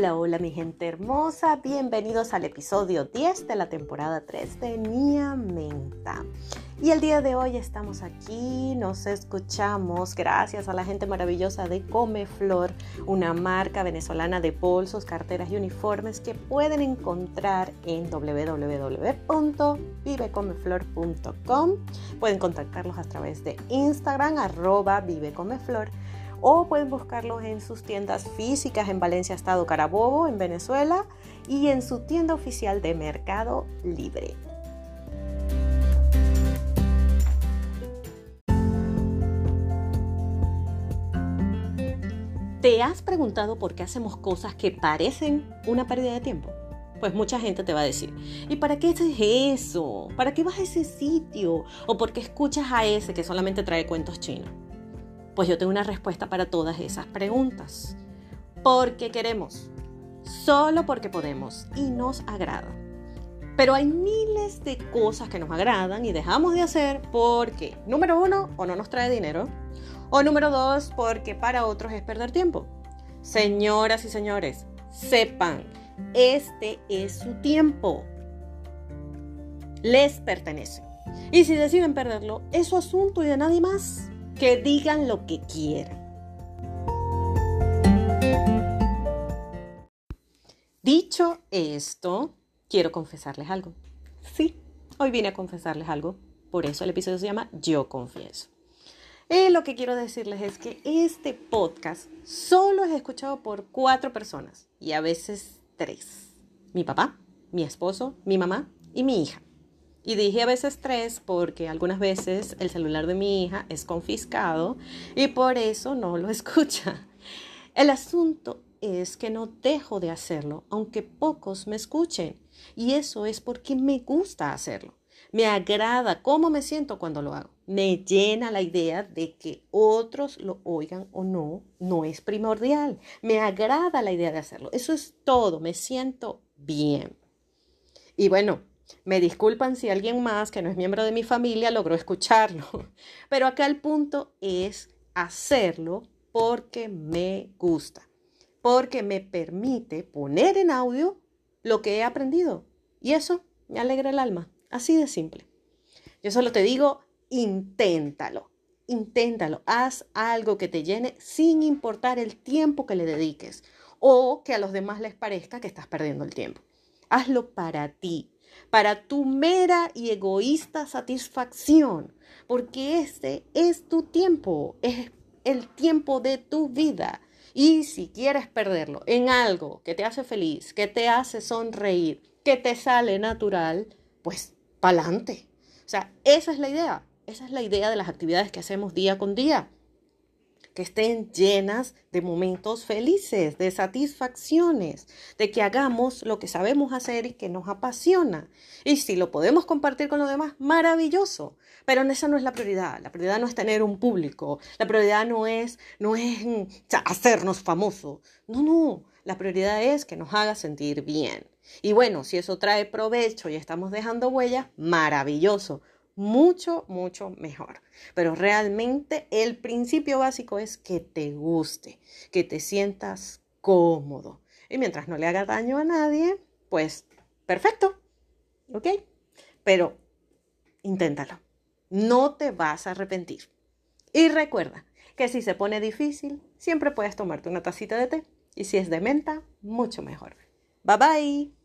Hola, hola mi gente hermosa, bienvenidos al episodio 10 de la temporada 3 de Nia Menta. Y el día de hoy estamos aquí, nos escuchamos gracias a la gente maravillosa de Comeflor, una marca venezolana de bolsos, carteras y uniformes que pueden encontrar en www.vivecomeflor.com. Pueden contactarlos a través de Instagram, arroba vivecomeflor o pueden buscarlos en sus tiendas físicas en Valencia, Estado Carabobo, en Venezuela, y en su tienda oficial de Mercado Libre. ¿Te has preguntado por qué hacemos cosas que parecen una pérdida de tiempo? Pues mucha gente te va a decir, ¿y para qué haces eso? ¿Para qué vas a ese sitio? ¿O por qué escuchas a ese que solamente trae cuentos chinos? Pues yo tengo una respuesta para todas esas preguntas. Porque queremos, solo porque podemos y nos agrada. Pero hay miles de cosas que nos agradan y dejamos de hacer porque, número uno, o no nos trae dinero, o número dos, porque para otros es perder tiempo. Señoras y señores, sepan, este es su tiempo. Les pertenece. Y si deciden perderlo, es su asunto y de nadie más que digan lo que quieran. Dicho esto, quiero confesarles algo. Sí, hoy vine a confesarles algo. Por eso el episodio se llama Yo confieso. Y lo que quiero decirles es que este podcast solo es escuchado por cuatro personas y a veces tres. Mi papá, mi esposo, mi mamá y mi hija. Y dije a veces tres porque algunas veces el celular de mi hija es confiscado y por eso no lo escucha. El asunto es que no dejo de hacerlo, aunque pocos me escuchen. Y eso es porque me gusta hacerlo. Me agrada cómo me siento cuando lo hago. Me llena la idea de que otros lo oigan o no, no es primordial. Me agrada la idea de hacerlo. Eso es todo. Me siento bien. Y bueno, me disculpan si alguien más que no es miembro de mi familia logró escucharlo, pero acá el punto es hacerlo porque me gusta, porque me permite poner en audio lo que he aprendido y eso me alegra el alma, así de simple. Yo solo te digo, inténtalo, inténtalo, haz algo que te llene sin importar el tiempo que le dediques o que a los demás les parezca que estás perdiendo el tiempo. Hazlo para ti, para tu mera y egoísta satisfacción, porque este es tu tiempo, es el tiempo de tu vida. Y si quieres perderlo en algo que te hace feliz, que te hace sonreír, que te sale natural, pues pa'lante. O sea, esa es la idea. Esa es la idea de las actividades que hacemos día con día que estén llenas de momentos felices, de satisfacciones, de que hagamos lo que sabemos hacer y que nos apasiona. Y si lo podemos compartir con los demás, maravilloso. Pero esa no es la prioridad. La prioridad no es tener un público. La prioridad no es, no es mm, hacernos famosos. No, no. La prioridad es que nos haga sentir bien. Y bueno, si eso trae provecho y estamos dejando huellas, maravilloso mucho, mucho mejor. Pero realmente el principio básico es que te guste, que te sientas cómodo. Y mientras no le haga daño a nadie, pues perfecto. ¿Ok? Pero inténtalo. No te vas a arrepentir. Y recuerda que si se pone difícil, siempre puedes tomarte una tacita de té. Y si es de menta, mucho mejor. Bye bye.